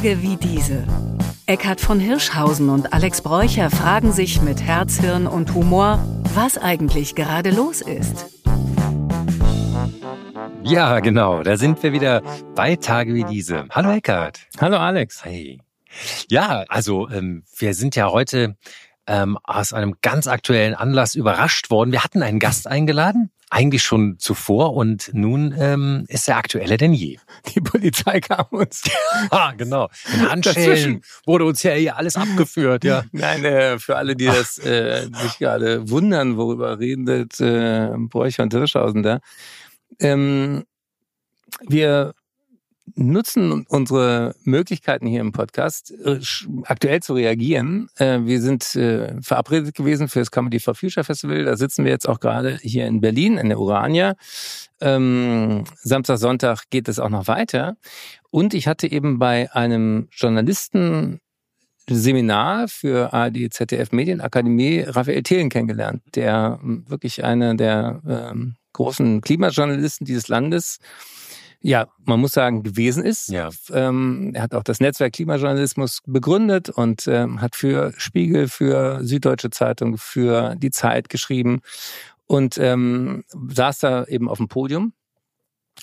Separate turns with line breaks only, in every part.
Tage wie diese. Eckhard von Hirschhausen und Alex Bräucher fragen sich mit Herz, Hirn und Humor, was eigentlich gerade los ist.
Ja, genau, da sind wir wieder bei Tage wie diese. Hallo Eckhard.
Hallo Alex.
Hey. Ja, also ähm, wir sind ja heute ähm, aus einem ganz aktuellen Anlass überrascht worden. Wir hatten einen Gast eingeladen, eigentlich schon zuvor und nun ähm, ist er aktueller denn je.
Die Polizei kam uns.
ah, genau. In Handschellen wurde uns ja hier alles abgeführt, ja.
Nein, äh, für alle, die das äh, sich gerade wundern, worüber redet äh, Bräucher und Hirschhausen da. Ähm, wir nutzen unsere Möglichkeiten hier im Podcast, äh, aktuell zu reagieren. Äh, wir sind äh, verabredet gewesen für das Comedy for Future Festival. Da sitzen wir jetzt auch gerade hier in Berlin, in der Urania. Ähm, Samstag, Sonntag geht es auch noch weiter. Und ich hatte eben bei einem Journalisten Seminar für ARD ZDF Medienakademie Raphael Thelen kennengelernt, der wirklich einer der ähm, großen Klimajournalisten dieses Landes ja, man muss sagen, gewesen ist. Ja. Ähm, er hat auch das Netzwerk Klimajournalismus begründet und ähm, hat für Spiegel, für Süddeutsche Zeitung, für die Zeit geschrieben und ähm, saß da eben auf dem Podium.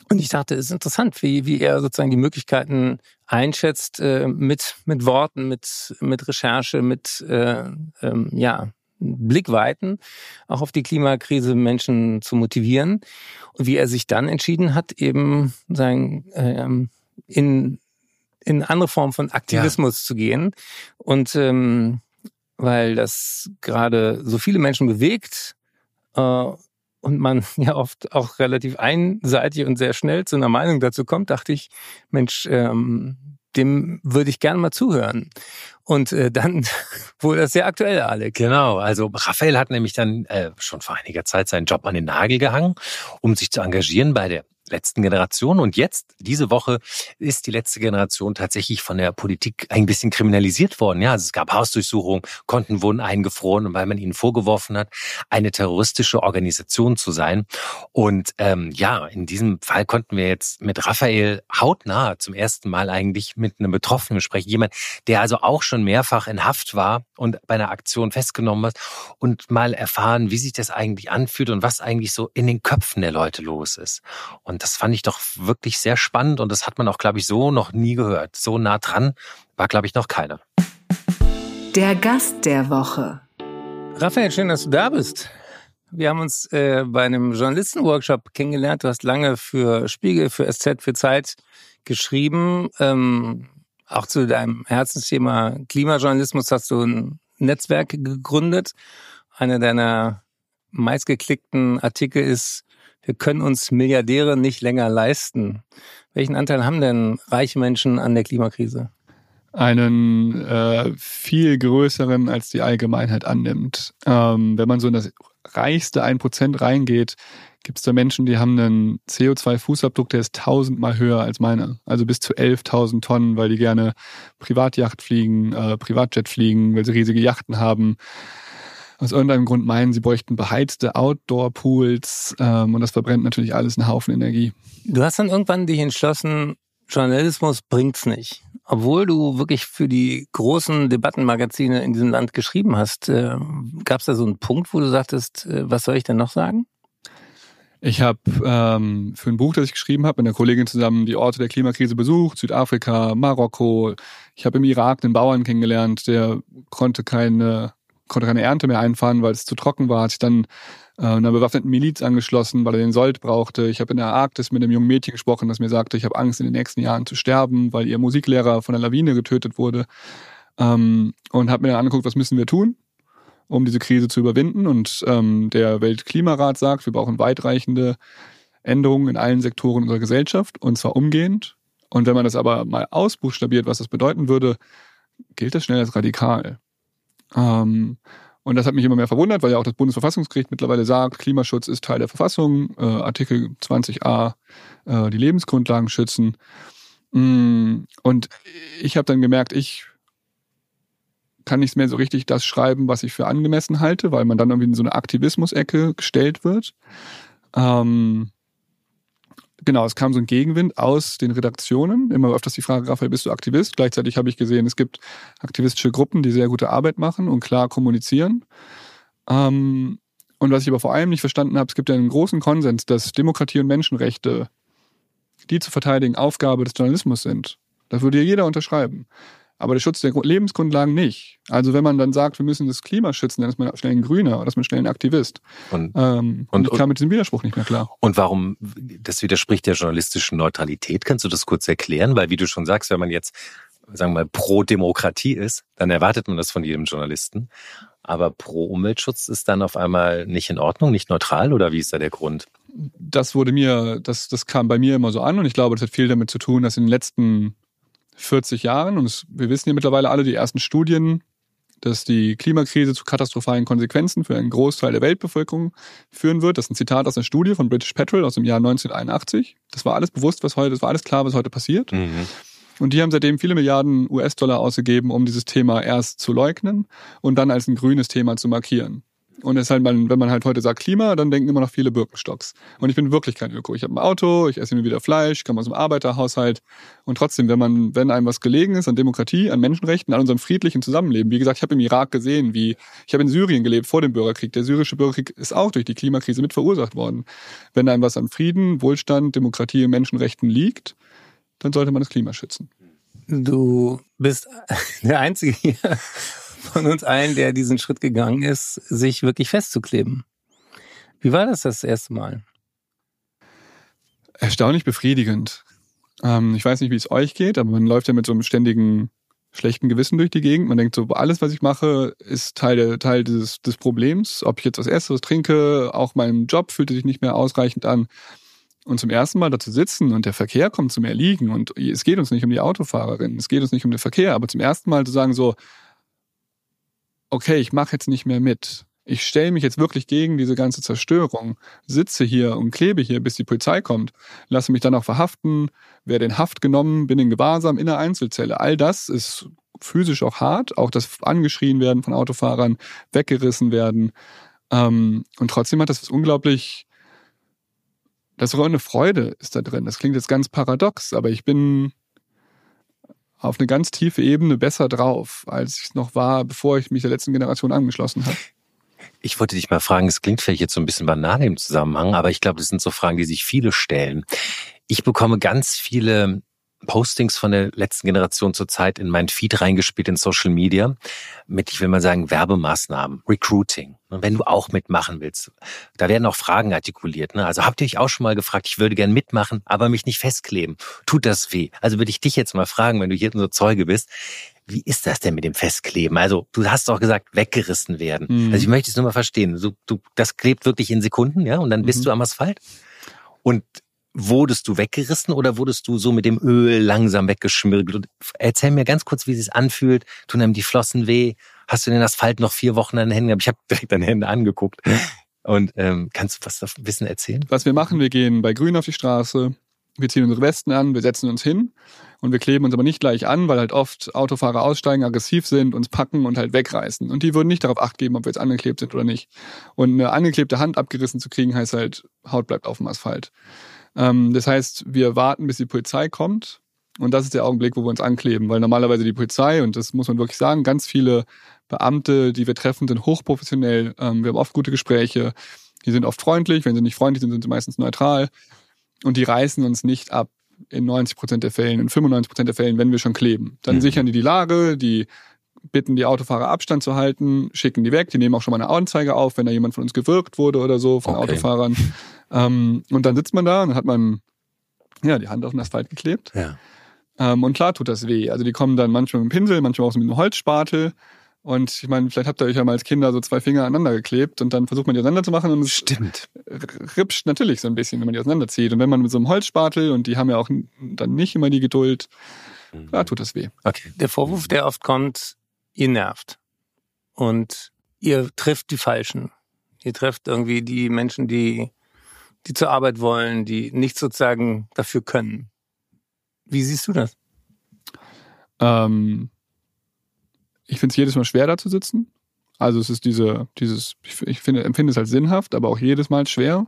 Und ich dachte, es ist interessant, wie, wie er sozusagen die Möglichkeiten einschätzt, äh, mit, mit Worten, mit, mit Recherche, mit äh, ähm, ja, Blickweiten, auch auf die Klimakrise Menschen zu motivieren. Und wie er sich dann entschieden hat, eben sein, ähm, in, in andere Form von Aktivismus ja. zu gehen. Und ähm, weil das gerade so viele Menschen bewegt äh, und man ja oft auch relativ einseitig und sehr schnell zu einer Meinung dazu kommt, dachte ich, Mensch, ähm, dem würde ich gerne mal zuhören. Und äh, dann wurde das sehr aktuell, Alex.
Genau, also Raphael hat nämlich dann äh, schon vor einiger Zeit seinen Job an den Nagel gehangen, um sich zu engagieren bei der letzten Generation. Und jetzt, diese Woche, ist die letzte Generation tatsächlich von der Politik ein bisschen kriminalisiert worden. Ja, also es gab Hausdurchsuchungen, Konten wurden eingefroren, weil man ihnen vorgeworfen hat, eine terroristische Organisation zu sein. Und ähm, ja, in diesem Fall konnten wir jetzt mit Raphael hautnah zum ersten Mal eigentlich mit einem Betroffenen sprechen. Jemand, der also auch schon mehrfach in Haft war und bei einer Aktion festgenommen wird und mal erfahren, wie sich das eigentlich anfühlt und was eigentlich so in den Köpfen der Leute los ist. Und und das fand ich doch wirklich sehr spannend und das hat man auch, glaube ich, so noch nie gehört. So nah dran war, glaube ich, noch keiner.
Der Gast der Woche.
Raphael, schön, dass du da bist. Wir haben uns äh, bei einem Journalistenworkshop kennengelernt. Du hast lange für Spiegel, für SZ, für Zeit geschrieben. Ähm, auch zu deinem Herzensthema Klimajournalismus hast du ein Netzwerk gegründet. Einer deiner meistgeklickten Artikel ist wir können uns Milliardäre nicht länger leisten. Welchen Anteil haben denn reiche Menschen an der Klimakrise?
Einen äh, viel größeren, als die Allgemeinheit annimmt. Ähm, wenn man so in das reichste 1% reingeht, gibt es da Menschen, die haben einen CO2-Fußabdruck, der ist tausendmal höher als meiner. Also bis zu 11.000 Tonnen, weil die gerne Privatjacht fliegen, äh, Privatjet fliegen, weil sie riesige Yachten haben aus irgendeinem Grund meinen, sie bräuchten beheizte Outdoor-Pools ähm, und das verbrennt natürlich alles einen Haufen Energie.
Du hast dann irgendwann dich entschlossen, Journalismus bringt's nicht. Obwohl du wirklich für die großen Debattenmagazine in diesem Land geschrieben hast, äh, gab es da so einen Punkt, wo du sagtest, äh, was soll ich denn noch sagen?
Ich habe ähm, für ein Buch, das ich geschrieben habe, mit einer Kollegin zusammen die Orte der Klimakrise besucht, Südafrika, Marokko. Ich habe im Irak einen Bauern kennengelernt, der konnte keine konnte keine Ernte mehr einfahren, weil es zu trocken war, hat sich dann äh, einer bewaffneten Miliz angeschlossen, weil er den Sold brauchte. Ich habe in der Arktis mit einem jungen Mädchen gesprochen, das mir sagte, ich habe Angst, in den nächsten Jahren zu sterben, weil ihr Musiklehrer von der Lawine getötet wurde. Ähm, und habe mir dann angeguckt, was müssen wir tun, um diese Krise zu überwinden. Und ähm, der Weltklimarat sagt, wir brauchen weitreichende Änderungen in allen Sektoren unserer Gesellschaft, und zwar umgehend. Und wenn man das aber mal ausbuchstabiert, was das bedeuten würde, gilt das schnell als radikal. Ähm, und das hat mich immer mehr verwundert, weil ja auch das Bundesverfassungsgericht mittlerweile sagt, Klimaschutz ist Teil der Verfassung, äh, Artikel 20a, äh, die Lebensgrundlagen schützen. Mm, und ich habe dann gemerkt, ich kann nicht mehr so richtig das schreiben, was ich für angemessen halte, weil man dann irgendwie in so eine Aktivismus-Ecke gestellt wird. Ähm, genau, es kam so ein Gegenwind aus den Redaktionen. Immer öfters die Frage, Raphael, bist du Aktivist? Gleichzeitig habe ich gesehen, es gibt aktivistische Gruppen, die sehr gute Arbeit machen und klar kommunizieren. Ähm, und was ich aber vor allem nicht verstanden habe, es gibt ja einen großen Konsens, dass Demokratie und Menschenrechte, die zu verteidigen, Aufgabe des Journalismus sind. Da würde ja jeder unterschreiben aber der Schutz der Lebensgrundlagen nicht. Also wenn man dann sagt, wir müssen das Klima schützen, dann ist man schnell ein Grüner oder ist man schnell ein Aktivist. Und, ähm, und, und ich kam mit diesem Widerspruch nicht mehr klar.
Und warum, das widerspricht der journalistischen Neutralität, kannst du das kurz erklären? Weil wie du schon sagst, wenn man jetzt, sagen wir mal, pro Demokratie ist, dann erwartet man das von jedem Journalisten. Aber pro Umweltschutz ist dann auf einmal nicht in Ordnung, nicht neutral oder wie ist da der Grund?
Das wurde mir, das, das kam bei mir immer so an und ich glaube, das hat viel damit zu tun, dass in den letzten 40 Jahren, und es, wir wissen ja mittlerweile alle die ersten Studien, dass die Klimakrise zu katastrophalen Konsequenzen für einen Großteil der Weltbevölkerung führen wird. Das ist ein Zitat aus einer Studie von British Petrol aus dem Jahr 1981. Das war alles bewusst, was heute, das war alles klar, was heute passiert. Mhm. Und die haben seitdem viele Milliarden US-Dollar ausgegeben, um dieses Thema erst zu leugnen und dann als ein grünes Thema zu markieren. Und ist halt, wenn man halt heute sagt Klima, dann denken immer noch viele Birkenstocks. Und ich bin wirklich kein Öko. Ich habe ein Auto, ich esse immer wieder Fleisch, komme aus einem Arbeiterhaushalt. Und trotzdem, wenn man, wenn einem was gelegen ist an Demokratie, an Menschenrechten, an unserem friedlichen Zusammenleben. Wie gesagt, ich habe im Irak gesehen, wie ich habe in Syrien gelebt vor dem Bürgerkrieg. Der syrische Bürgerkrieg ist auch durch die Klimakrise mit verursacht worden. Wenn einem was an Frieden, Wohlstand, Demokratie und Menschenrechten liegt, dann sollte man das Klima schützen.
Du bist der Einzige hier von uns allen, der diesen Schritt gegangen ist, sich wirklich festzukleben. Wie war das das erste Mal?
Erstaunlich befriedigend. Ähm, ich weiß nicht, wie es euch geht, aber man läuft ja mit so einem ständigen schlechten Gewissen durch die Gegend. Man denkt so, alles, was ich mache, ist Teil, der, Teil dieses, des Problems. Ob ich jetzt was was trinke, auch mein Job fühlte sich nicht mehr ausreichend an. Und zum ersten Mal da zu sitzen und der Verkehr kommt zum Erliegen und es geht uns nicht um die Autofahrerin, es geht uns nicht um den Verkehr, aber zum ersten Mal zu sagen so, okay, ich mache jetzt nicht mehr mit. Ich stelle mich jetzt wirklich gegen diese ganze Zerstörung, sitze hier und klebe hier, bis die Polizei kommt, lasse mich dann auch verhaften, werde in Haft genommen, bin in Gewahrsam in der Einzelzelle. All das ist physisch auch hart, auch das angeschrien werden von Autofahrern, weggerissen werden. Ähm, und trotzdem hat das unglaublich, das ist eine Freude ist da drin. Das klingt jetzt ganz paradox, aber ich bin auf eine ganz tiefe Ebene besser drauf, als ich noch war, bevor ich mich der letzten Generation angeschlossen habe.
Ich wollte dich mal fragen, es klingt vielleicht jetzt so ein bisschen banal im Zusammenhang, aber ich glaube, das sind so Fragen, die sich viele stellen. Ich bekomme ganz viele Postings von der letzten Generation zurzeit in mein Feed reingespielt in Social Media mit, ich will mal sagen, Werbemaßnahmen, Recruiting. Und wenn du auch mitmachen willst, da werden auch Fragen artikuliert. Ne? Also habt ihr euch auch schon mal gefragt, ich würde gern mitmachen, aber mich nicht festkleben. Tut das weh? Also würde ich dich jetzt mal fragen, wenn du hier so Zeuge bist, wie ist das denn mit dem Festkleben? Also du hast doch gesagt, weggerissen werden. Mhm. Also ich möchte es nur mal verstehen. Du, du, das klebt wirklich in Sekunden, ja, und dann bist mhm. du am Asphalt. Und wurdest du weggerissen oder wurdest du so mit dem Öl langsam weggeschmirgelt? erzähl mir ganz kurz, wie es sich anfühlt. Tun einem die Flossen weh? Hast du den Asphalt noch vier Wochen an den Händen gehabt? Ich habe direkt deine Hände angeguckt. Und ähm, kannst du was davon wissen erzählen?
Was wir machen, wir gehen bei Grün auf die Straße, wir ziehen unsere Westen an, wir setzen uns hin und wir kleben uns aber nicht gleich an, weil halt oft Autofahrer aussteigen, aggressiv sind, uns packen und halt wegreißen. Und die würden nicht darauf acht geben, ob wir jetzt angeklebt sind oder nicht. Und eine angeklebte Hand abgerissen zu kriegen, heißt halt, Haut bleibt auf dem Asphalt. Ähm, das heißt, wir warten, bis die Polizei kommt. Und das ist der Augenblick, wo wir uns ankleben, weil normalerweise die Polizei, und das muss man wirklich sagen, ganz viele Beamte, die wir treffen, sind hochprofessionell. Ähm, wir haben oft gute Gespräche. Die sind oft freundlich. Wenn sie nicht freundlich sind, sind sie meistens neutral. Und die reißen uns nicht ab in 90 Prozent der Fällen, in 95 Prozent der Fällen, wenn wir schon kleben. Dann mhm. sichern die die Lage, die bitten die Autofahrer Abstand zu halten, schicken die weg, die nehmen auch schon mal eine Anzeige auf, wenn da jemand von uns gewirkt wurde oder so, von okay. Autofahrern. Ähm, und dann sitzt man da und hat man ja die Hand auf den Asphalt geklebt. Ja. Ähm, und klar tut das weh. Also die kommen dann manchmal mit dem Pinsel, manchmal auch mit einem Holzspatel. Und ich meine, vielleicht habt ihr euch ja mal als Kinder so zwei Finger aneinander geklebt und dann versucht man die auseinander zu machen und es
Stimmt.
ripscht natürlich so ein bisschen, wenn man die auseinanderzieht. Und wenn man mit so einem Holzspatel und die haben ja auch dann nicht immer die Geduld, mhm. da tut das weh.
Okay. Der Vorwurf, der oft kommt, ihr nervt. Und ihr trifft die Falschen. Ihr trefft irgendwie die Menschen, die, die zur Arbeit wollen, die nicht sozusagen dafür können. Wie siehst du das?
Ähm, ich finde es jedes Mal schwer, da zu sitzen. Also es ist diese, dieses, ich finde, empfinde es als sinnhaft, aber auch jedes Mal schwer.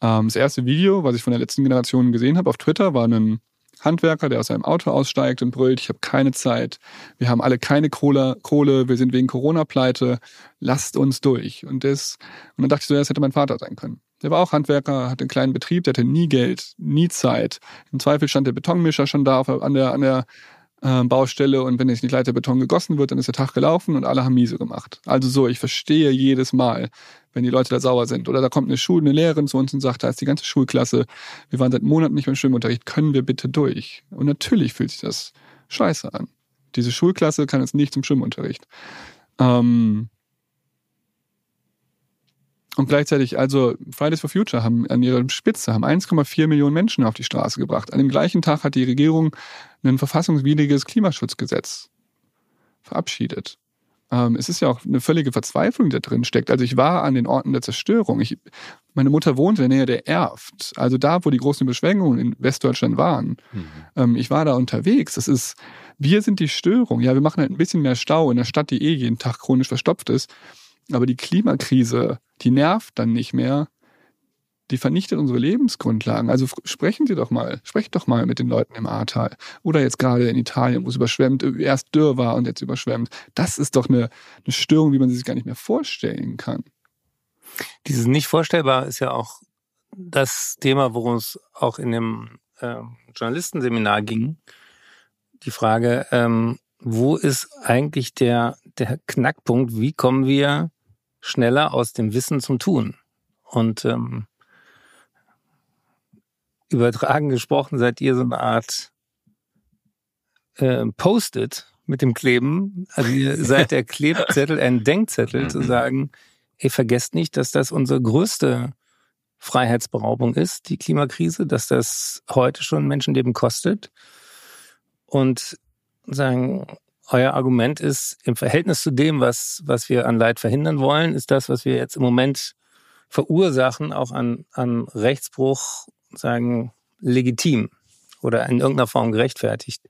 Ähm, das erste Video, was ich von der letzten Generation gesehen habe auf Twitter, war ein Handwerker, der aus seinem Auto aussteigt und brüllt, ich habe keine Zeit, wir haben alle keine Kohle, Kohle, wir sind wegen Corona pleite, lasst uns durch. Und das, und dann dachte ich so, das hätte mein Vater sein können. Der war auch Handwerker, hatte einen kleinen Betrieb, der hatte nie Geld, nie Zeit. Im Zweifel stand der Betonmischer schon da an der, an der äh, Baustelle und wenn jetzt nicht Leiter Beton gegossen wird, dann ist der Tag gelaufen und alle haben miese gemacht. Also so, ich verstehe jedes Mal, wenn die Leute da sauer sind. Oder da kommt eine Schule, eine Lehrerin zu uns und sagt, da ist die ganze Schulklasse, wir waren seit Monaten nicht mehr im Schwimmunterricht, können wir bitte durch? Und natürlich fühlt sich das scheiße an. Diese Schulklasse kann jetzt nicht zum Schwimmunterricht. Ähm, und gleichzeitig, also Fridays for Future haben an ihrer Spitze haben 1,4 Millionen Menschen auf die Straße gebracht. An dem gleichen Tag hat die Regierung ein verfassungswidriges Klimaschutzgesetz verabschiedet. Ähm, es ist ja auch eine völlige Verzweiflung, die da drin steckt. Also ich war an den Orten der Zerstörung. Ich, meine Mutter wohnt in der Nähe der Erft, also da, wo die großen Beschwengungen in Westdeutschland waren. Mhm. Ähm, ich war da unterwegs. Das ist, wir sind die Störung. Ja, wir machen halt ein bisschen mehr Stau in der Stadt, die eh jeden Tag chronisch verstopft ist. Aber die Klimakrise, die nervt dann nicht mehr. Die vernichtet unsere Lebensgrundlagen. Also sprechen Sie doch mal, sprecht doch mal mit den Leuten im Ahrtal. Oder jetzt gerade in Italien, wo es überschwemmt, erst dürr war und jetzt überschwemmt. Das ist doch eine, eine Störung, wie man sie sich gar nicht mehr vorstellen kann.
Dieses nicht vorstellbar ist ja auch das Thema, worum es auch in dem äh, Journalistenseminar ging. Die Frage, ähm, wo ist eigentlich der, der Knackpunkt? Wie kommen wir schneller aus dem Wissen zum Tun. Und ähm, übertragen gesprochen seid ihr so eine Art äh, Post-it mit dem Kleben. Also ihr seid der Klebzettel, ein Denkzettel zu mhm. sagen, ey, vergesst nicht, dass das unsere größte Freiheitsberaubung ist, die Klimakrise, dass das heute schon Menschenleben kostet. Und sagen, euer Argument ist, im Verhältnis zu dem, was, was wir an Leid verhindern wollen, ist das, was wir jetzt im Moment verursachen, auch an, an Rechtsbruch, sagen, legitim oder in irgendeiner Form gerechtfertigt.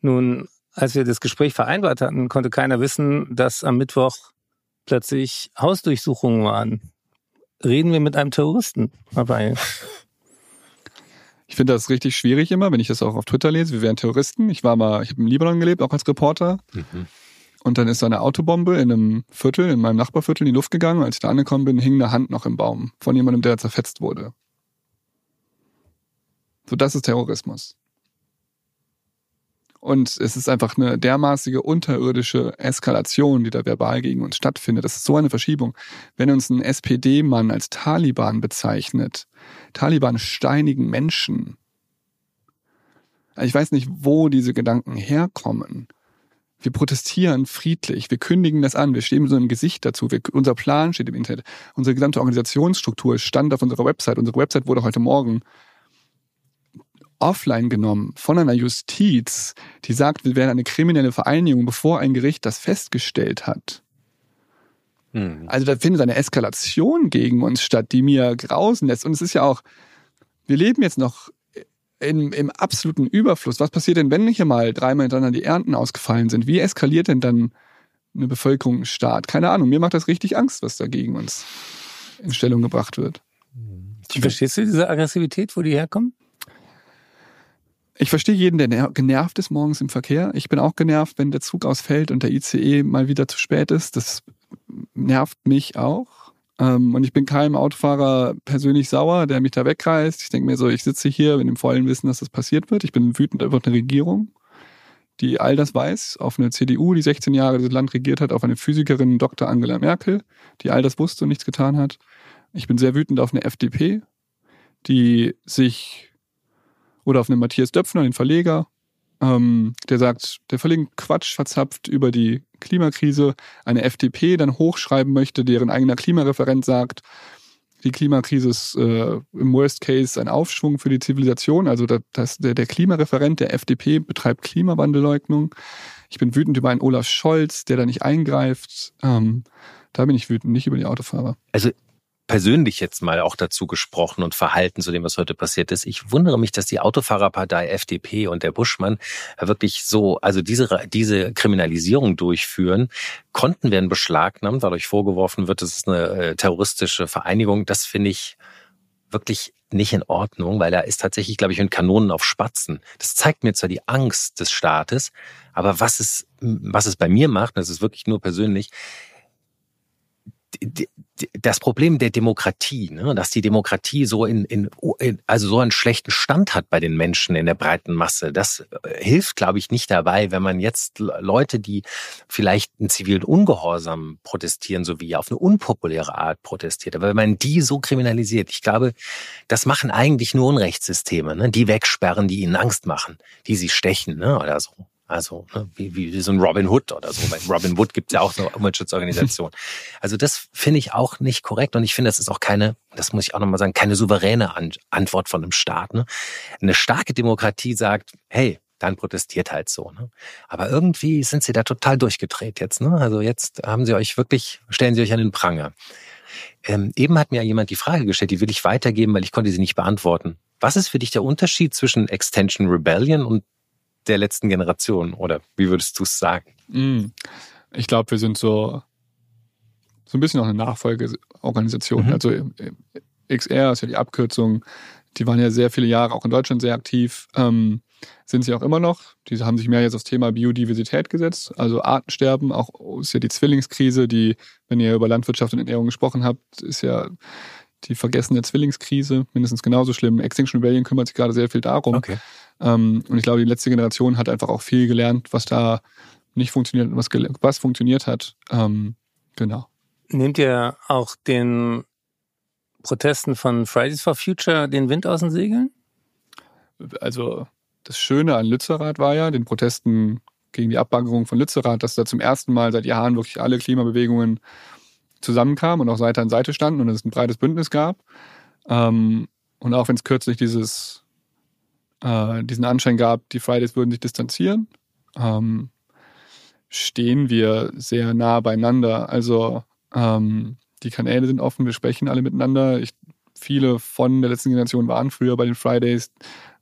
Nun, als wir das Gespräch vereinbart hatten, konnte keiner wissen, dass am Mittwoch plötzlich Hausdurchsuchungen waren. Reden wir mit einem Terroristen dabei?
Ich finde das richtig schwierig immer, wenn ich das auch auf Twitter lese. Wir wären Terroristen. Ich war mal, ich habe im Libanon gelebt, auch als Reporter. Mhm. Und dann ist so eine Autobombe in einem Viertel, in meinem Nachbarviertel in die Luft gegangen. als ich da angekommen bin, hing eine Hand noch im Baum von jemandem, der zerfetzt wurde. So, das ist Terrorismus. Und es ist einfach eine dermaßige unterirdische Eskalation, die da verbal gegen uns stattfindet. Das ist so eine Verschiebung. Wenn uns ein SPD-Mann als Taliban bezeichnet, Taliban steinigen Menschen. Ich weiß nicht, wo diese Gedanken herkommen. Wir protestieren friedlich, wir kündigen das an, wir stehen mit so einem Gesicht dazu, wir, unser Plan steht im Internet, unsere gesamte Organisationsstruktur stand auf unserer Website. Unsere Website wurde heute Morgen offline genommen von einer Justiz, die sagt, wir wären eine kriminelle Vereinigung, bevor ein Gericht das festgestellt hat. Hm. Also da findet eine Eskalation gegen uns statt, die mir grausen lässt. Und es ist ja auch, wir leben jetzt noch im, im absoluten Überfluss. Was passiert denn, wenn hier mal dreimal hintereinander die Ernten ausgefallen sind? Wie eskaliert denn dann eine Bevölkerung, ein Staat? Keine Ahnung. Mir macht das richtig Angst, was da gegen uns in Stellung gebracht wird.
Verstehst du diese Aggressivität, wo die herkommen?
Ich verstehe jeden, der genervt ist morgens im Verkehr. Ich bin auch genervt, wenn der Zug ausfällt und der ICE mal wieder zu spät ist. Das nervt mich auch. Ähm, und ich bin keinem Autofahrer persönlich sauer, der mich da wegreißt. Ich denke mir so, ich sitze hier in dem vollen Wissen, dass das passiert wird. Ich bin wütend über eine Regierung, die all das weiß, auf eine CDU, die 16 Jahre das Land regiert hat, auf eine Physikerin Dr. Angela Merkel, die all das wusste und nichts getan hat. Ich bin sehr wütend auf eine FDP, die sich oder auf einen Matthias Döpfner, den Verleger, ähm, der sagt, der völligen Quatsch verzapft über die Klimakrise, eine FDP dann hochschreiben möchte, deren eigener Klimareferent sagt, die Klimakrise ist äh, im Worst Case ein Aufschwung für die Zivilisation. Also das, der, der Klimareferent der FDP betreibt Klimawandelleugnung. Ich bin wütend über einen Olaf Scholz, der da nicht eingreift. Ähm, da bin ich wütend, nicht über die Autofahrer.
Also persönlich jetzt mal auch dazu gesprochen und verhalten zu dem, was heute passiert ist. Ich wundere mich, dass die Autofahrerpartei FDP und der Buschmann wirklich so, also diese, diese Kriminalisierung durchführen. Konten werden beschlagnahmt, euch vorgeworfen wird, es ist eine äh, terroristische Vereinigung. Das finde ich wirklich nicht in Ordnung, weil da ist tatsächlich, glaube ich, ein Kanonen auf Spatzen. Das zeigt mir zwar die Angst des Staates, aber was es, was es bei mir macht, das ist wirklich nur persönlich, das Problem der Demokratie, ne, dass die Demokratie so in, in, also so einen schlechten Stand hat bei den Menschen in der breiten Masse, das äh, hilft, glaube ich, nicht dabei, wenn man jetzt Leute, die vielleicht einen zivilen Ungehorsam protestieren, so wie auf eine unpopuläre Art protestiert, aber wenn man die so kriminalisiert, ich glaube, das machen eigentlich nur Unrechtssysteme, ne, die wegsperren, die ihnen Angst machen, die sie stechen, ne, oder so. Also ne, wie, wie so ein Robin Hood oder so. Bei Robin Hood gibt's ja auch so eine Umweltschutzorganisation. Also das finde ich auch nicht korrekt und ich finde, das ist auch keine, das muss ich auch nochmal sagen, keine souveräne An Antwort von einem Staat. Ne? Eine starke Demokratie sagt, hey, dann protestiert halt so. Ne? Aber irgendwie sind sie da total durchgedreht jetzt. Ne? Also jetzt haben sie euch wirklich, stellen sie euch an den Pranger. Ähm, eben hat mir jemand die Frage gestellt, die will ich weitergeben, weil ich konnte sie nicht beantworten. Was ist für dich der Unterschied zwischen Extension Rebellion und der letzten Generation? Oder wie würdest du es sagen?
Mm. Ich glaube, wir sind so, so ein bisschen auch eine Nachfolgeorganisation. Mhm. Also äh, XR ist ja die Abkürzung. Die waren ja sehr viele Jahre auch in Deutschland sehr aktiv. Ähm, sind sie auch immer noch. Die haben sich mehr jetzt aufs Thema Biodiversität gesetzt, also Artensterben. Auch ist ja die Zwillingskrise, die, wenn ihr über Landwirtschaft und Ernährung gesprochen habt, ist ja die vergessene Zwillingskrise mindestens genauso schlimm. Extinction Rebellion kümmert sich gerade sehr viel darum.
Okay.
Ähm, und ich glaube, die letzte Generation hat einfach auch viel gelernt, was da nicht funktioniert und was, was funktioniert hat. Ähm, genau.
Nehmt ihr auch den Protesten von Fridays for Future den Wind aus den Segeln?
Also das Schöne an Lützerath war ja, den Protesten gegen die Abbaggerung von Lützerath, dass da zum ersten Mal seit Jahren wirklich alle Klimabewegungen zusammenkamen und auch Seite an Seite standen und es ein breites Bündnis gab. Ähm, und auch wenn es kürzlich dieses äh, diesen Anschein gab, die Fridays würden sich distanzieren, ähm, stehen wir sehr nah beieinander. Also ähm, die Kanäle sind offen, wir sprechen alle miteinander. Ich, viele von der letzten Generation waren früher bei den Fridays.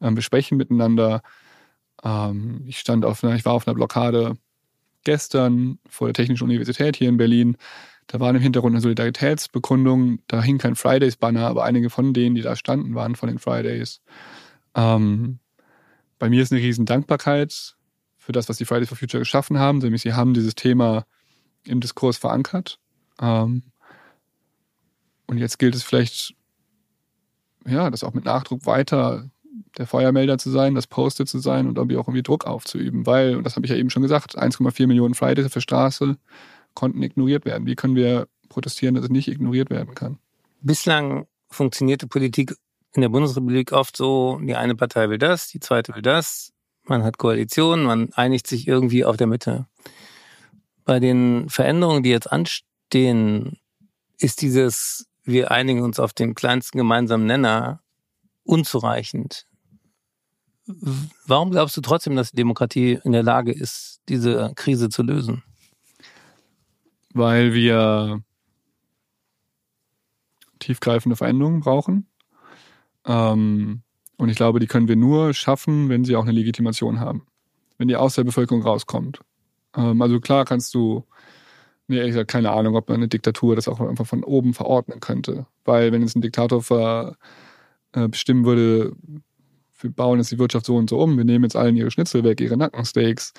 Ähm, wir sprechen miteinander. Ähm, ich stand auf einer, ich war auf einer Blockade gestern vor der Technischen Universität hier in Berlin. Da war im Hintergrund eine Solidaritätsbekundung. Da hing kein Fridays-Banner, aber einige von denen, die da standen, waren von den Fridays. Ähm, bei mir ist eine riesen Dankbarkeit für das, was die Fridays for Future geschaffen haben, nämlich sie haben dieses Thema im Diskurs verankert. Ähm, und jetzt gilt es vielleicht, ja, das auch mit Nachdruck weiter der Feuermelder zu sein, das Post-it zu sein und irgendwie auch irgendwie Druck aufzuüben, weil, und das habe ich ja eben schon gesagt, 1,4 Millionen Fridays der Straße konnten ignoriert werden. Wie können wir protestieren, dass es nicht ignoriert werden kann?
Bislang funktionierte Politik in der Bundesrepublik oft so, die eine Partei will das, die zweite will das. Man hat Koalitionen, man einigt sich irgendwie auf der Mitte. Bei den Veränderungen, die jetzt anstehen, ist dieses, wir einigen uns auf den kleinsten gemeinsamen Nenner unzureichend. Warum glaubst du trotzdem, dass die Demokratie in der Lage ist, diese Krise zu lösen?
Weil wir tiefgreifende Veränderungen brauchen. Ähm, und ich glaube, die können wir nur schaffen, wenn sie auch eine Legitimation haben. Wenn die aus der Bevölkerung rauskommt. Ähm, also klar kannst du, nee, ehrlich gesagt, keine Ahnung, ob man eine Diktatur das auch einfach von oben verordnen könnte. Weil wenn jetzt ein Diktator ver, äh, bestimmen würde, wir bauen jetzt die Wirtschaft so und so um, wir nehmen jetzt allen ihre Schnitzel weg, ihre Nackensteaks,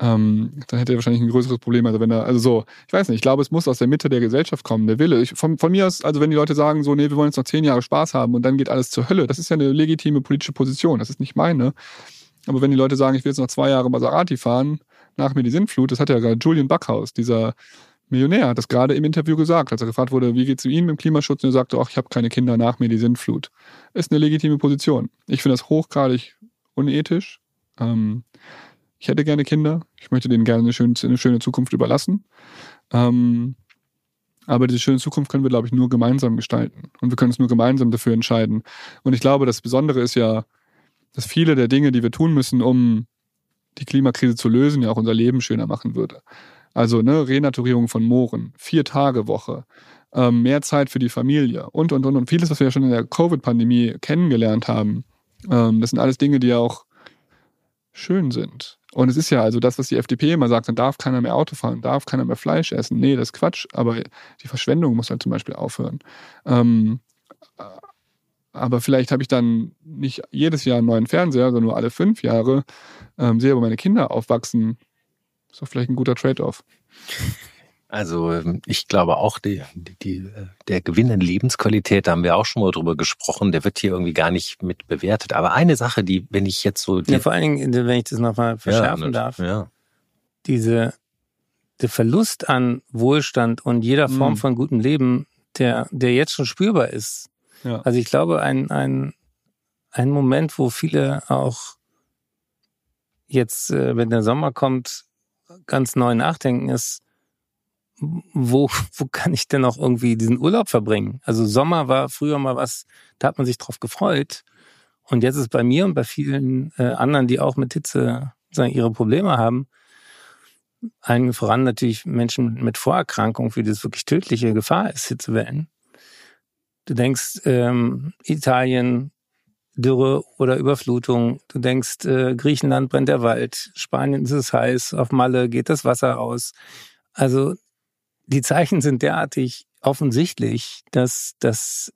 ähm, dann hätte er wahrscheinlich ein größeres Problem. Also wenn er, also so, ich weiß nicht, ich glaube, es muss aus der Mitte der Gesellschaft kommen, der Wille. Ich, von, von mir aus, also wenn die Leute sagen, so, nee, wir wollen jetzt noch zehn Jahre Spaß haben und dann geht alles zur Hölle, das ist ja eine legitime politische Position, das ist nicht meine. Aber wenn die Leute sagen, ich will jetzt noch zwei Jahre Maserati fahren, nach mir die Sintflut, das hat ja gerade Julian Backhaus, dieser Millionär, hat das gerade im Interview gesagt, als er gefragt wurde, wie geht es Ihnen mit dem Klimaschutz? Und er sagte, ach, ich habe keine Kinder, nach mir die Sintflut. Ist eine legitime Position. Ich finde das hochgradig unethisch. Ähm, ich hätte gerne Kinder. Ich möchte denen gerne eine schöne, eine schöne Zukunft überlassen. Ähm, aber diese schöne Zukunft können wir, glaube ich, nur gemeinsam gestalten. Und wir können uns nur gemeinsam dafür entscheiden. Und ich glaube, das Besondere ist ja, dass viele der Dinge, die wir tun müssen, um die Klimakrise zu lösen, ja auch unser Leben schöner machen würde. Also ne, Renaturierung von Mooren, vier Tage Woche, ähm, mehr Zeit für die Familie und und und und vieles, was wir ja schon in der Covid-Pandemie kennengelernt haben. Ähm, das sind alles Dinge, die ja auch schön sind. Und es ist ja also das, was die FDP immer sagt, dann darf keiner mehr Auto fahren, darf keiner mehr Fleisch essen. Nee, das ist Quatsch, aber die Verschwendung muss halt zum Beispiel aufhören. Ähm, Aber vielleicht habe ich dann nicht jedes Jahr einen neuen Fernseher, sondern nur alle fünf Jahre. Ähm, sehe aber meine Kinder aufwachsen. Ist doch vielleicht ein guter Trade-off.
Also ähm, ich glaube auch, die, die, äh, der Gewinn an Lebensqualität, da haben wir auch schon mal drüber gesprochen, der wird hier irgendwie gar nicht mit bewertet. Aber eine Sache, die, wenn ich jetzt so...
ja, vor allen Dingen, wenn ich das nochmal verschärfen
ja,
darf,
ja.
diese der Verlust an Wohlstand und jeder Form
Mhm.
von gutem Leben, der, der jetzt schon spürbar ist.
Ja.
Also ich glaube, ein, ein, ein Moment, wo viele auch jetzt, äh, wenn der Sommer kommt, ganz neu nachdenken, ist, wo, wo kann ich denn auch irgendwie diesen Urlaub verbringen? Also Sommer war früher mal was, da hat man sich drauf gefreut. Und jetzt ist bei mir und bei vielen äh, anderen, die auch mit Hitze sagen, ihre Probleme haben, allen voran natürlich Menschen mit Vorerkrankungen, für die das wirklich tödliche Gefahr ist, Hitzewellen. Du denkst, ähm, Italien, Dürre oder Überflutung. Du denkst, äh, Griechenland brennt der Wald, Spanien ist es heiß, auf Malle geht das Wasser aus. Also die Zeichen sind derartig offensichtlich, dass, dass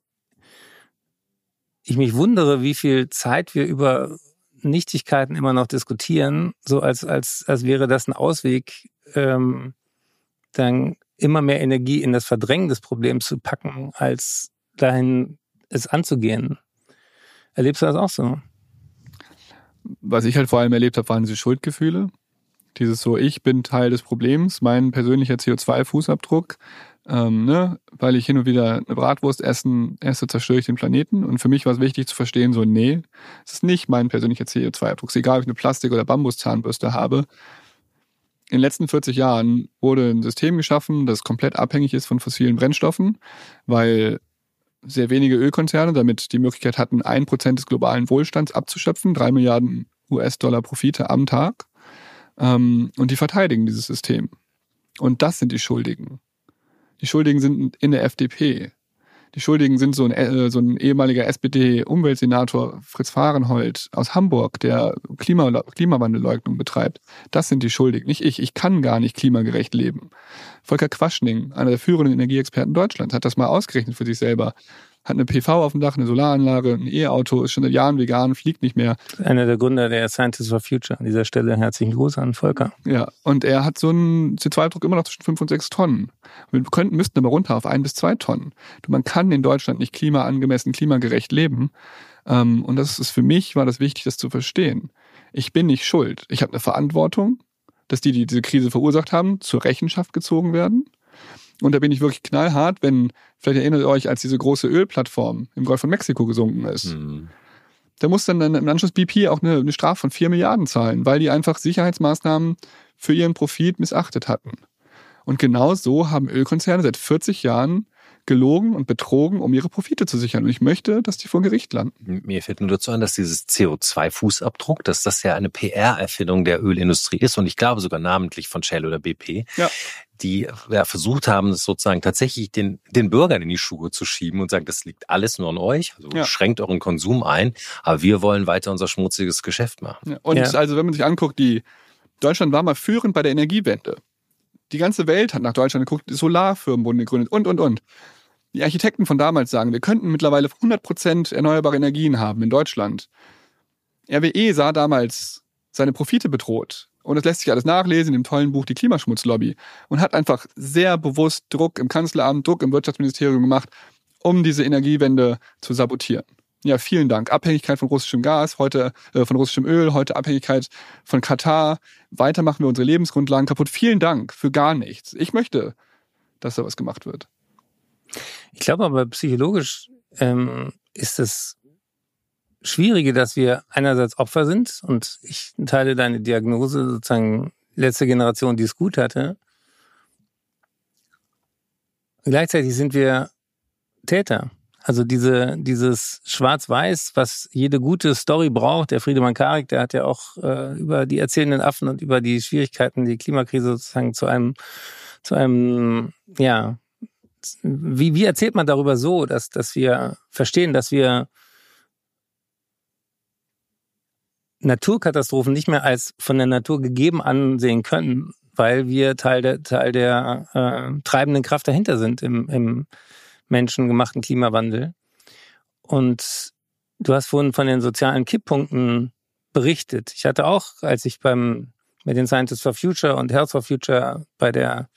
ich mich wundere, wie viel Zeit wir über Nichtigkeiten immer noch diskutieren, so als, als, als wäre das ein Ausweg, ähm, dann immer mehr Energie in das Verdrängen des Problems zu packen, als dahin es anzugehen. Erlebst du das auch so?
Was ich halt vor allem erlebt habe, waren diese Schuldgefühle. Dieses so, ich bin Teil des Problems, mein persönlicher CO2-Fußabdruck, ähm, ne? weil ich hin und wieder eine Bratwurst essen, esse, zerstöre ich den Planeten. Und für mich war es wichtig zu verstehen, so, nee, es ist nicht mein persönlicher CO2-Abdruck. Es ist egal, ob ich eine Plastik- oder Bambuszahnbürste habe. In den letzten 40 Jahren wurde ein System geschaffen, das komplett abhängig ist von fossilen Brennstoffen, weil sehr wenige Ölkonzerne damit die Möglichkeit hatten, ein Prozent des globalen Wohlstands abzuschöpfen, drei Milliarden US-Dollar Profite am Tag. Ähm, und die verteidigen dieses System. Und das sind die Schuldigen. Die Schuldigen sind in der FDP. Die Schuldigen sind so ein, äh, so ein ehemaliger SPD-Umweltsenator Fritz Fahrenhold aus Hamburg, der Klima Klimawandelleugnung betreibt. Das sind die Schuldigen, nicht ich. Ich kann gar nicht klimagerecht leben. Volker Quaschning, einer der führenden Energieexperten Deutschlands, hat das mal ausgerechnet für sich selber. Hat eine PV auf dem Dach, eine Solaranlage, ein E-Auto, ist schon seit Jahren vegan, fliegt nicht mehr.
Einer der Gründer der Scientists for Future. An dieser Stelle herzlichen Gruß an Volker.
Ja, und er hat so einen CO2-Druck immer noch zwischen 5 und 6 Tonnen. Wir könnten, müssten aber runter auf ein bis zwei Tonnen. Du, man kann in Deutschland nicht klimaangemessen, klimagerecht leben. Ähm, und das ist für mich, war das wichtig, das zu verstehen. Ich bin nicht schuld. Ich habe eine Verantwortung, dass die, die diese Krise verursacht haben, zur Rechenschaft gezogen werden. Und da bin ich wirklich knallhart, wenn, vielleicht erinnert ihr euch, als diese große Ölplattform im Golf von Mexiko gesunken ist.
Hm.
Da muss dann im Anschluss BP auch eine, eine Strafe von 4 Milliarden zahlen, weil die einfach Sicherheitsmaßnahmen für ihren Profit missachtet hatten. Und genau so haben Ölkonzerne seit 40 Jahren gelogen und betrogen, um ihre Profite zu sichern. Und ich möchte, dass die vor Gericht landen.
Mir fällt nur dazu ein, dass dieses CO2-Fußabdruck, dass das ja eine PR-Erfindung der Ölindustrie ist und ich glaube sogar namentlich von Shell oder BP,
Ja.
die ja, versucht haben, es sozusagen tatsächlich den, den Bürgern in die Schuhe zu schieben und sagen, das liegt alles nur an euch, also
Ja.
schränkt euren Konsum ein, aber wir wollen weiter unser schmutziges Geschäft machen.
Ja. Und
Ja.
also, wenn man sich anguckt, die Deutschland war mal führend bei der Energiewende. Die ganze Welt hat nach Deutschland geguckt, Solarfirmen wurden gegründet und, und, und. Die Architekten von damals sagen, wir könnten mittlerweile 100% erneuerbare Energien haben in Deutschland. RWE sah damals seine Profite bedroht. Und das lässt sich alles nachlesen in dem tollen Buch Die Klimaschmutzlobby. Und hat einfach sehr bewusst Druck im Kanzleramt, Druck im Wirtschaftsministerium gemacht, um diese Energiewende zu sabotieren. Ja, vielen Dank. Abhängigkeit von russischem Gas, heute äh, von russischem Öl, heute Abhängigkeit von Katar. Weiter machen wir unsere Lebensgrundlagen kaputt. Vielen Dank für gar nichts. Ich möchte, dass da was gemacht wird.
Ich glaube aber psychologisch ähm, ist das Schwierige, dass wir einerseits Opfer sind und ich teile deine Diagnose sozusagen letzte Generation, die es gut hatte. Gleichzeitig sind wir Täter. Also diese, dieses Schwarz-Weiß, was jede gute Story braucht, der Friedemann Karik, der hat ja auch äh, über die erzählenden Affen und über die Schwierigkeiten, die Klimakrise sozusagen zu einem, zu einem, ja, wie, wie erzählt man darüber so, dass, dass wir verstehen, dass wir Naturkatastrophen nicht mehr als von der Natur gegeben ansehen können, weil wir Teil der, Teil der äh, treibenden Kraft dahinter sind im, im menschengemachten Klimawandel. Und du hast vorhin von den sozialen Kipppunkten berichtet. Ich hatte auch, als ich beim mit den Scientists for Future und Health for Future bei der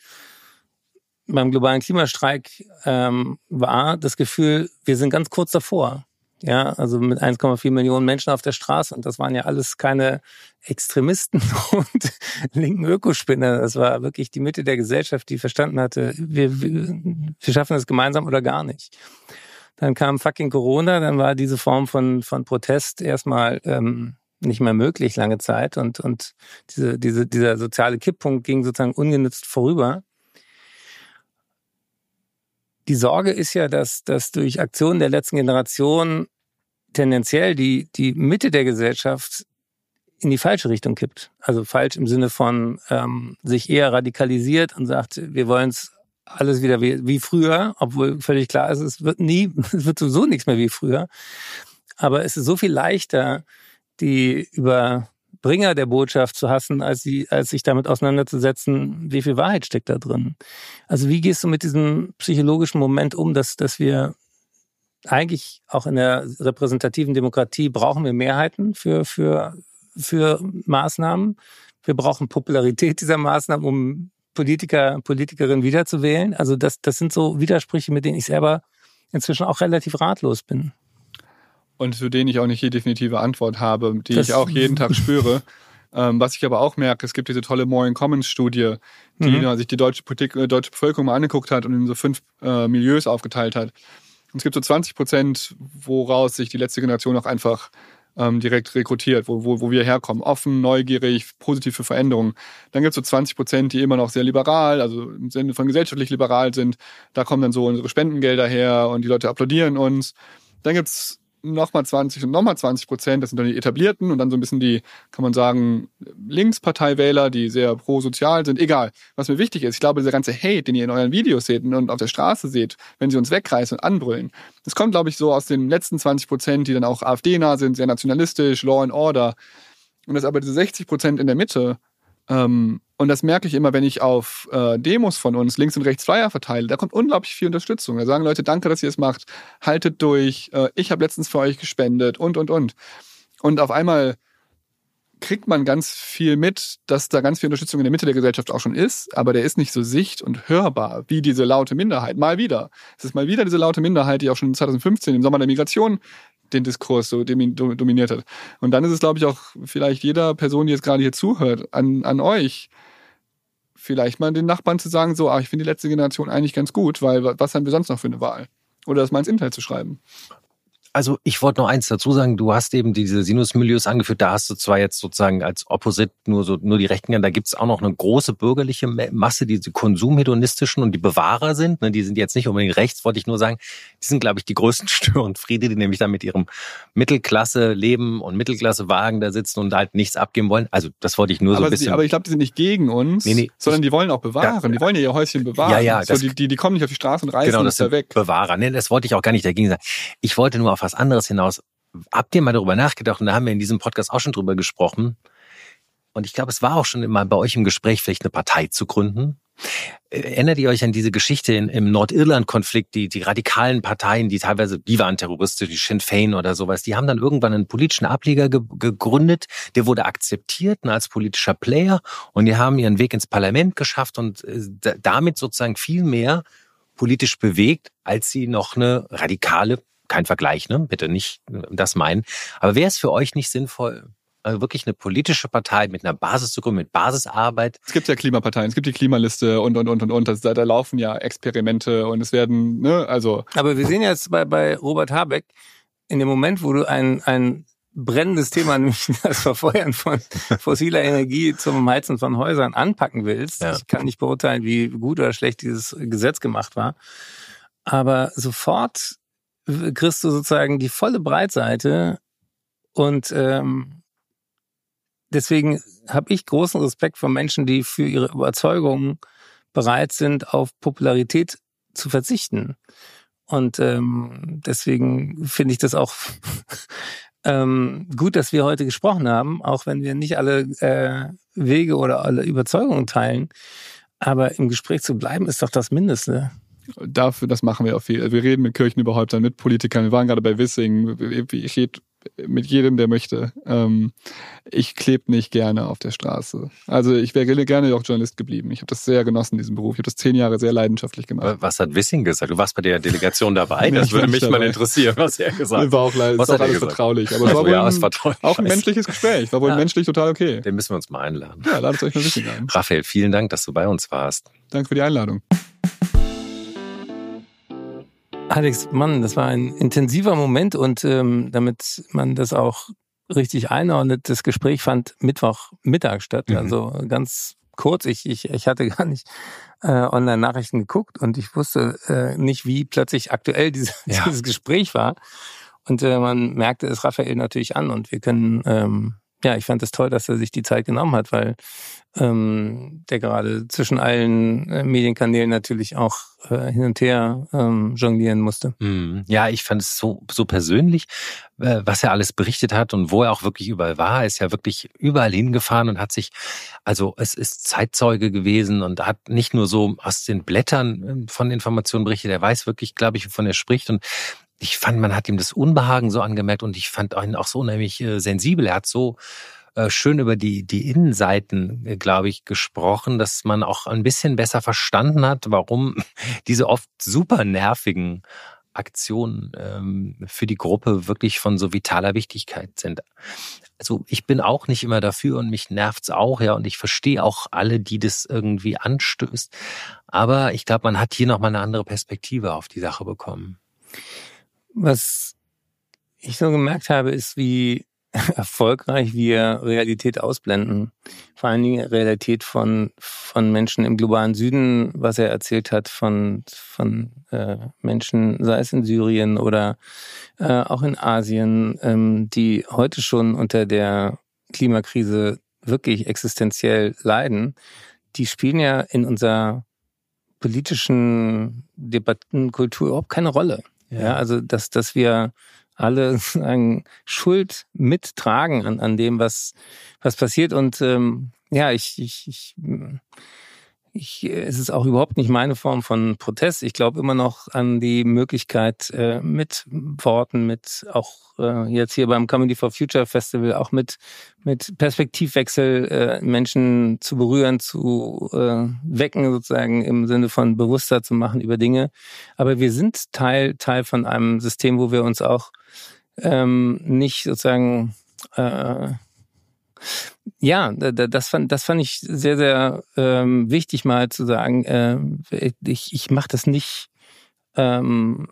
beim globalen Klimastreik ähm, war, das Gefühl, wir sind ganz kurz davor. Ja, also mit 1,4 Millionen Menschen auf der Straße. Und das waren ja alles keine Extremisten und linken Ökospinner. Das war wirklich die Mitte der Gesellschaft, die verstanden hatte, wir, wir, schaffen das gemeinsam oder gar nicht. Dann kam fucking Corona, dann war diese Form von, von Protest erstmal ähm, nicht mehr möglich lange Zeit und, und diese, diese, dieser soziale Kipppunkt ging sozusagen ungenützt vorüber. Die Sorge ist ja, dass, dass durch Aktionen der letzten Generation tendenziell die, die Mitte der Gesellschaft in die falsche Richtung kippt. Also falsch im Sinne von ähm, sich eher radikalisiert und sagt, wir wollen es alles wieder wie, wie früher, obwohl völlig klar ist, es wird nie, es wird sowieso nichts mehr wie früher. Aber es ist so viel leichter, die Überbringer der Botschaft zu hassen, als, sie, als sich damit auseinanderzusetzen, wie viel Wahrheit steckt da drin. Also wie gehst du mit diesem psychologischen Moment um, dass, dass wir eigentlich auch in der repräsentativen Demokratie brauchen wir Mehrheiten für, für, für Maßnahmen. Wir brauchen Popularität dieser Maßnahmen, um Politiker, Politikerinnen wiederzuwählen. Also das, das sind so Widersprüche, mit denen ich selber inzwischen auch relativ ratlos bin.
Und für den ich auch nicht die definitive Antwort habe, die das ich auch jeden Tag spüre. Ähm, was ich aber auch merke, es gibt diese tolle More in Commons Studie, die mhm. sich die deutsche, Politik, äh, deutsche Bevölkerung mal angeguckt hat und in so fünf äh, Milieus aufgeteilt hat. Und es gibt so 20 Prozent, woraus sich die letzte Generation auch einfach ähm, direkt rekrutiert, wo, wo, wo wir herkommen. Offen, neugierig, positiv für Veränderungen. Dann gibt es so 20 Prozent, die immer noch sehr liberal, also im Sinne von gesellschaftlich liberal sind. Da kommen dann so unsere Spendengelder her und die Leute applaudieren uns. Dann gibt es nochmal 20 und nochmal 20 Prozent, das sind dann die etablierten und dann so ein bisschen die, kann man sagen, Linksparteiwähler, die sehr pro-sozial sind. Egal. Was mir wichtig ist, ich glaube, dieser ganze Hate, den ihr in euren Videos seht und auf der Straße seht, wenn sie uns wegreißen und anbrüllen, das kommt, glaube ich, so aus den letzten 20 Prozent, die dann auch AfD-nah sind, sehr nationalistisch, Law and Order. Und das aber diese 60 Prozent in der Mitte, ähm, und das merke ich immer, wenn ich auf äh, Demos von uns links und rechts Flyer verteile. Da kommt unglaublich viel Unterstützung. Da sagen Leute, danke, dass ihr es macht. Haltet durch. Äh, ich habe letztens für euch gespendet und, und, und. Und auf einmal kriegt man ganz viel mit, dass da ganz viel Unterstützung in der Mitte der Gesellschaft auch schon ist, aber der ist nicht so sicht- und hörbar wie diese laute Minderheit. Mal wieder. Es ist mal wieder diese laute Minderheit, die auch schon 2015 im Sommer der Migration den Diskurs so dominiert hat. Und dann ist es, glaube ich, auch vielleicht jeder Person, die jetzt gerade hier zuhört, an, an euch, vielleicht mal den Nachbarn zu sagen, so, ah, ich finde die letzte Generation eigentlich ganz gut, weil was haben wir sonst noch für eine Wahl? Oder das mal ins Internet zu schreiben.
Also ich wollte noch eins dazu sagen, du hast eben diese Sinusmilieus angeführt, da hast du zwar jetzt sozusagen als Opposit nur so nur die Rechten, da gibt's auch noch eine große bürgerliche Masse, die konsumhedonistischen und die Bewahrer sind, ne, die sind jetzt nicht unbedingt rechts, wollte ich nur sagen, die sind, glaube ich, die größten Störenfriede, die nämlich da mit ihrem Mittelklasse-Leben und Mittelklasse-Wagen da sitzen und halt nichts abgeben wollen. Also das wollte ich nur
aber
so ein bisschen...
Die, aber ich glaube, die sind nicht gegen uns, nee, nee, sondern die wollen auch bewahren, da, die wollen ja ihr Häuschen bewahren.
Ja, ja.
So, die, die, die kommen nicht auf die Straße und reißen
genau, das
da weg.
Bewahrer, nee, das wollte ich auch gar nicht dagegen sagen. Ich wollte nur auf was anderes hinaus. Habt ihr mal darüber nachgedacht? Und da haben wir in diesem Podcast auch schon drüber gesprochen. Und ich glaube, es war auch schon mal bei euch im Gespräch, vielleicht eine Partei zu gründen. Erinnert ihr euch an diese Geschichte in, im Nordirland-Konflikt, die, die radikalen Parteien, die teilweise, die waren terroristisch, die Sinn Fein oder sowas, die haben dann irgendwann einen politischen Ableger ge gegründet, der wurde akzeptiert ne, als politischer Player und die haben ihren Weg ins Parlament geschafft und äh, damit sozusagen viel mehr politisch bewegt, als sie noch eine radikale kein Vergleich, ne? Bitte nicht das meinen. Aber wäre es für euch nicht sinnvoll, also wirklich eine politische Partei mit einer Basis zu gründen, mit Basisarbeit?
Es gibt ja Klimaparteien, es gibt die Klimaliste und und und und und. Das, da, da laufen ja Experimente und es werden, ne, also.
Aber wir sehen jetzt bei, bei Robert Habeck, in dem Moment, wo du ein, ein brennendes Thema, nämlich das Verfeuern von fossiler Energie zum Heizen von Häusern anpacken willst. Ja. Ich kann nicht beurteilen, wie gut oder schlecht dieses Gesetz gemacht war. Aber sofort kriegst du sozusagen die volle Breitseite und ähm, deswegen habe ich großen Respekt vor Menschen, die für ihre Überzeugungen bereit sind, auf Popularität zu verzichten. Und ähm, deswegen finde ich das auch ähm, gut, dass wir heute gesprochen haben, auch wenn wir nicht alle äh, Wege oder alle Überzeugungen teilen. Aber im Gespräch zu bleiben, ist doch das Mindeste.
Dafür, das machen wir auch viel. Wir reden mit Kirchenüberhäuptern, mit Politikern. Wir waren gerade bei Wissing. Ich rede mit jedem, der möchte. Ähm, ich klebe nicht gerne auf der Straße. Also ich wäre gerne auch Journalist geblieben. Ich habe das sehr genossen, diesen Beruf. Ich habe das zehn Jahre sehr leidenschaftlich gemacht.
Was hat Wissing gesagt? Du warst bei der Delegation dabei. Das würde mich mal interessieren, was er gesagt hat.
War auch leider,
was
ist auch alles gesagt? vertraulich. Aber es war wohl ja, ein, vertraulich. auch ein menschliches Gespräch. War wohl ja. menschlich total okay.
Den müssen wir uns mal einladen.
Ja, ladet euch mal Wissing ein.
Raphael, vielen Dank, dass du bei uns warst.
Danke für die Einladung.
Alex, Mann, das war ein intensiver Moment und ähm, damit man das auch richtig einordnet, das Gespräch fand Mittwochmittag statt, mhm. also ganz kurz. Ich, ich, ich hatte gar nicht äh, Online-Nachrichten geguckt und ich wusste äh, nicht, wie plötzlich aktuell diese, ja. dieses Gespräch war. Und äh, man merkte es Raphael natürlich an und wir können ähm, ja, ich fand es toll, dass er sich die Zeit genommen hat, weil ähm, der gerade zwischen allen äh, Medienkanälen natürlich auch äh, hin und her ähm, jonglieren musste.
Mm, ja, ich fand es so, so persönlich, äh, was er alles berichtet hat und wo er auch wirklich überall war. Er ist ja wirklich überall hingefahren und hat sich, also es ist Zeitzeuge gewesen und hat nicht nur so aus den Blättern äh, von Informationen berichtet, er weiß wirklich, glaube ich, wovon er spricht und ich fand, man hat ihm das Unbehagen so angemerkt und ich fand ihn auch so unheimlich äh, sensibel. Er hat so äh, schön über die, die Innenseiten, äh, glaube ich, gesprochen, dass man auch ein bisschen besser verstanden hat, warum diese oft super nervigen Aktionen ähm, für die Gruppe wirklich von so vitaler Wichtigkeit sind. Also ich bin auch nicht immer dafür und mich nervt's auch, ja, und ich verstehe auch alle, die das irgendwie anstößt. Aber ich glaube, man hat hier nochmal eine andere Perspektive auf die Sache bekommen.
Was ich so gemerkt habe, ist, wie erfolgreich wir Realität ausblenden. Vor allen Dingen Realität von, von Menschen im globalen Süden, was er erzählt hat, von, von äh, Menschen, sei es in Syrien oder äh, auch in Asien, ähm, die heute schon unter der Klimakrise wirklich existenziell leiden. Die spielen ja in unserer politischen Debattenkultur überhaupt keine Rolle. Ja, also dass, dass wir alle sagen, Schuld mittragen an, an dem, was, was passiert. Und ähm, ja, ich, ich, ich ich, es ist auch überhaupt nicht meine Form von Protest. Ich glaube immer noch an die Möglichkeit, äh, mit Worten, mit auch äh, jetzt hier beim Comedy for Future Festival, auch mit, mit Perspektivwechsel äh, Menschen zu berühren, zu äh, wecken, sozusagen im Sinne von bewusster zu machen über Dinge. Aber wir sind Teil, Teil von einem System, wo wir uns auch ähm, nicht sozusagen äh, ja, das fand, das fand ich sehr, sehr ähm, wichtig mal zu sagen. Äh, ich ich mache das nicht, ähm,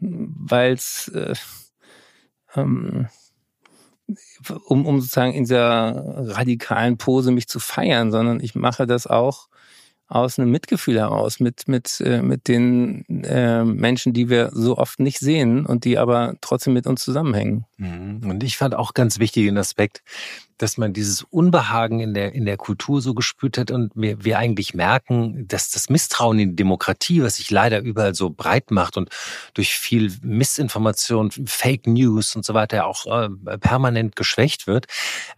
weil es, äh, ähm, um, um sozusagen in dieser radikalen Pose mich zu feiern, sondern ich mache das auch, aus einem Mitgefühl heraus mit mit äh, mit den äh, Menschen, die wir so oft nicht sehen und die aber trotzdem mit uns zusammenhängen.
Mhm. Und ich fand auch ganz wichtig den Aspekt, dass man dieses Unbehagen in der in der Kultur so gespürt hat und wir, wir eigentlich merken, dass das Misstrauen in die Demokratie, was sich leider überall so breit macht und durch viel Missinformation, Fake News und so weiter auch äh, permanent geschwächt wird.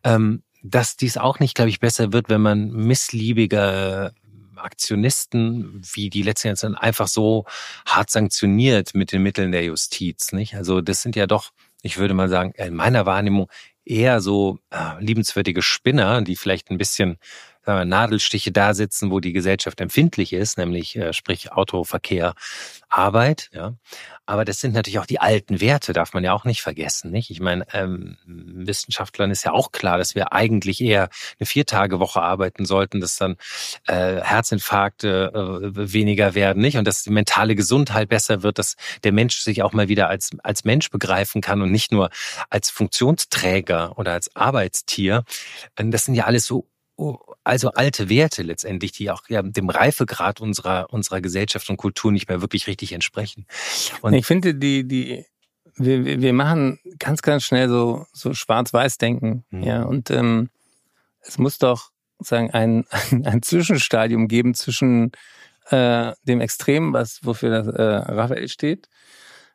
Ähm, dass dies auch nicht, glaube ich, besser wird, wenn man missliebige Aktionisten wie die letzten Jahre einfach so hart sanktioniert mit den Mitteln der Justiz. Nicht? Also das sind ja doch, ich würde mal sagen, in meiner Wahrnehmung eher so äh, liebenswürdige Spinner, die vielleicht ein bisschen wir, Nadelstiche da sitzen, wo die Gesellschaft empfindlich ist, nämlich äh, sprich Autoverkehr, Arbeit. Ja. Aber das sind natürlich auch die alten Werte, darf man ja auch nicht vergessen. Nicht? Ich meine, ähm, Wissenschaftlern ist ja auch klar, dass wir eigentlich eher eine Viertagewoche arbeiten sollten, dass dann äh, Herzinfarkte äh, weniger werden, nicht? Und dass die mentale Gesundheit besser wird, dass der Mensch sich auch mal wieder als, als Mensch begreifen kann und nicht nur als Funktionsträger oder als Arbeitstier. Das sind ja alles so also alte Werte letztendlich, die auch ja, dem Reifegrad unserer, unserer Gesellschaft und Kultur nicht mehr wirklich richtig entsprechen.
Und ich finde, die, die, wir, wir machen ganz, ganz schnell so, so schwarz-weiß-Denken. Mhm. Ja, und ähm, es muss doch sagen ein, ein Zwischenstadium geben zwischen äh, dem Extrem, was wofür das äh, Raphael steht,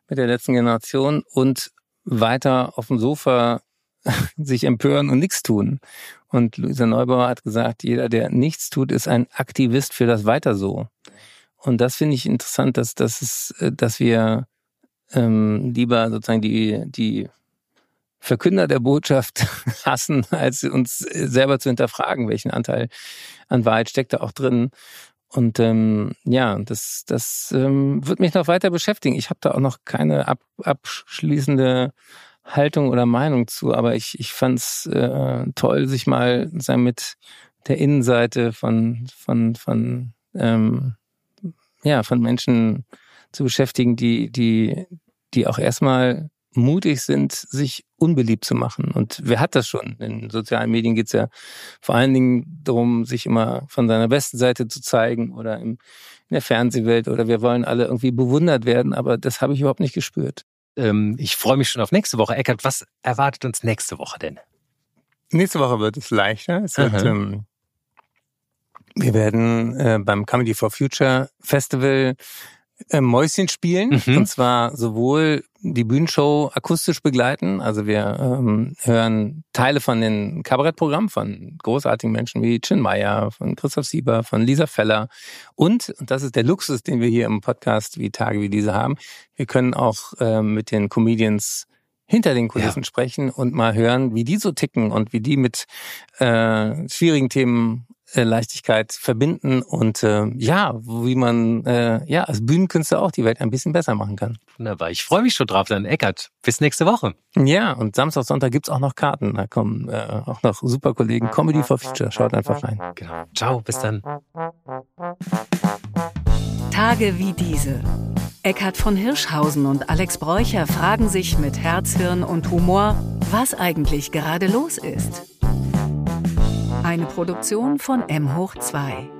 mit der letzten Generation und weiter auf dem Sofa sich empören und nichts tun. Und Luisa Neubauer hat gesagt, jeder, der nichts tut, ist ein Aktivist für das Weiter so. und das finde ich interessant, dass, dass, es, äh, dass wir ähm, lieber sozusagen die, die Verkünder der Botschaft hassen, als uns selber zu hinterfragen, welchen Anteil an Wahrheit steckt da auch drin. Und ähm, ja, das, das ähm, wird mich noch weiter beschäftigen. Ich habe da auch noch keine ab, abschließende Haltung oder Meinung zu, aber ich, ich fand es äh, toll, sich mal sagen, mit der Innenseite von, von, von, ähm, ja, von Menschen zu beschäftigen, die, die, die auch erstmal mutig sind, sich unbeliebt zu machen. Und wer hat das schon? In sozialen Medien geht es ja vor allen Dingen darum, sich immer von seiner besten Seite zu zeigen oder im, in der Fernsehwelt oder wir wollen alle irgendwie bewundert werden, aber das habe ich überhaupt nicht gespürt.
Ähm, ich freue mich schon auf nächste Woche. Eckert, was erwartet uns nächste Woche denn?
Nächste Woche wird es leichter. Es wird, ähm, wir werden äh, beim Comedy for Future Festival äh, Mäuschen spielen. Mhm. Und zwar sowohl die Bühnenshow akustisch begleiten. Also wir ähm, hören Teile von den Kabarettprogrammen von großartigen Menschen wie Chin Meyer, von Christoph Sieber, von Lisa Feller. Und, und das ist der Luxus, den wir hier im Podcast wie Tage wie diese haben, wir können auch äh, mit den Comedians hinter den Kulissen ja. sprechen und mal hören, wie die so ticken und wie die mit äh, schwierigen Themen Leichtigkeit verbinden und äh, ja, wie man äh, ja als Bühnenkünstler auch die Welt ein bisschen besser machen kann.
Wunderbar. Ich freue mich schon drauf, dann Eckert. Bis nächste Woche.
Ja, und Samstag, Sonntag gibt's auch noch Karten. Da kommen äh, auch noch super Kollegen. Comedy for Future. Schaut einfach rein.
Genau. Ciao, bis dann.
Tage wie diese. Eckhard von Hirschhausen und Alex Bräucher fragen sich mit Herz, Hirn und Humor, was eigentlich gerade los ist. Eine Produktion von M hoch 2.